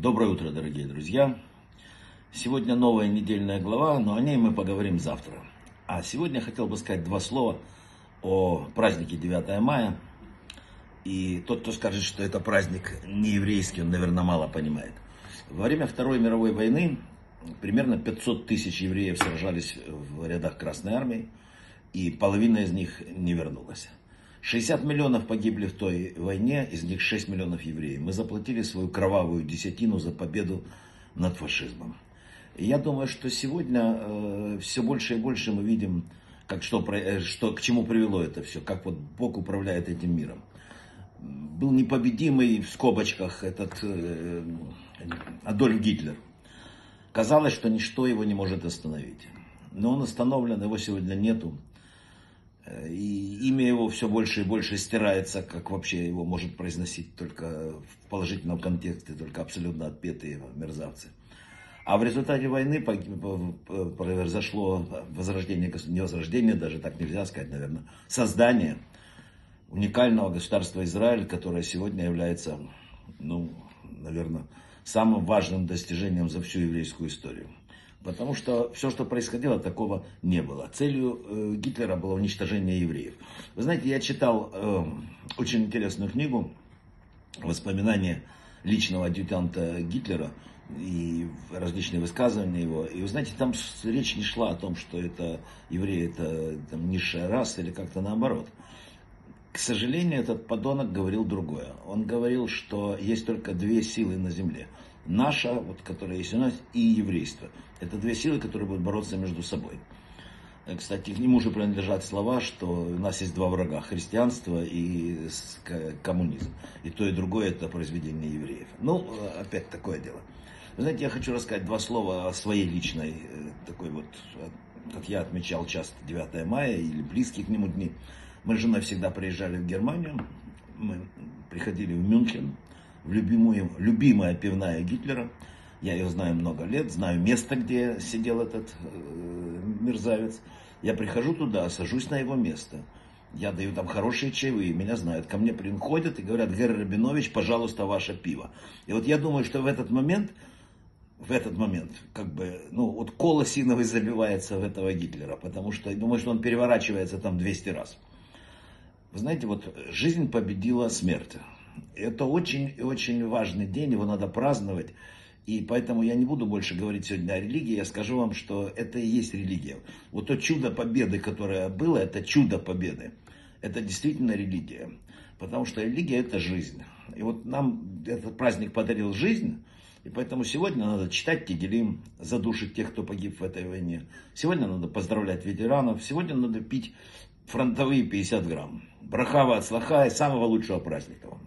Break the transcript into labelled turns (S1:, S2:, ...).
S1: Доброе утро, дорогие друзья. Сегодня новая недельная глава, но о ней мы поговорим завтра. А сегодня хотел бы сказать два слова о празднике 9 мая. И тот, кто скажет, что это праздник не еврейский, он, наверное, мало понимает. Во время Второй мировой войны примерно 500 тысяч евреев сражались в рядах Красной Армии, и половина из них не вернулась. 60 миллионов погибли в той войне, из них 6 миллионов евреев. Мы заплатили свою кровавую десятину за победу над фашизмом. И я думаю, что сегодня э, все больше и больше мы видим, как что, э, что, к чему привело это все, как вот Бог управляет этим миром. Был непобедимый в скобочках этот э, Адольф Гитлер. Казалось, что ничто его не может остановить. Но он остановлен, его сегодня нету. И имя его все больше и больше стирается, как вообще его может произносить только в положительном контексте, только абсолютно отпетые мерзавцы. А в результате войны произошло возрождение, не возрождение, даже так нельзя сказать, наверное, создание уникального государства Израиль, которое сегодня является, ну, наверное, самым важным достижением за всю еврейскую историю. Потому что все, что происходило, такого не было. Целью э, Гитлера было уничтожение евреев. Вы знаете, я читал э, очень интересную книгу «Воспоминания личного адъютанта Гитлера» и различные высказывания его. И вы знаете, там речь не шла о том, что это евреи, это там, низшая раса или как-то наоборот. К сожалению, этот подонок говорил другое. Он говорил, что есть только две силы на земле – наша, вот, которая есть у нас, и еврейство. Это две силы, которые будут бороться между собой. Э, кстати, к нему же принадлежат слова, что у нас есть два врага, христианство и коммунизм. И то, и другое это произведение евреев. Ну, э, опять такое дело. Вы знаете, я хочу рассказать два слова о своей личной, э, такой вот, как я отмечал часто 9 мая или близкие к нему дни. Мы с женой всегда приезжали в Германию, мы приходили в Мюнхен, любимую, любимая пивная Гитлера. Я ее знаю много лет, знаю место, где сидел этот э, мерзавец. Я прихожу туда, сажусь на его место. Я даю там хорошие чаевые, меня знают. Ко мне приходят и говорят, Герр Рабинович, пожалуйста, ваше пиво. И вот я думаю, что в этот момент, в этот момент, как бы, ну, вот кола синовый забивается в этого Гитлера, потому что я думаю, что он переворачивается там 200 раз. Вы знаете, вот жизнь победила смерть. Это очень и очень важный день, его надо праздновать. И поэтому я не буду больше говорить сегодня о религии, я скажу вам, что это и есть религия. Вот то чудо победы, которое было, это чудо победы. Это действительно религия. Потому что религия это жизнь. И вот нам этот праздник подарил жизнь, и поэтому сегодня надо читать Тегелим, задушить тех, кто погиб в этой войне. Сегодня надо поздравлять ветеранов, сегодня надо пить фронтовые 50 грамм. Брахава от слаха и самого лучшего праздника вам.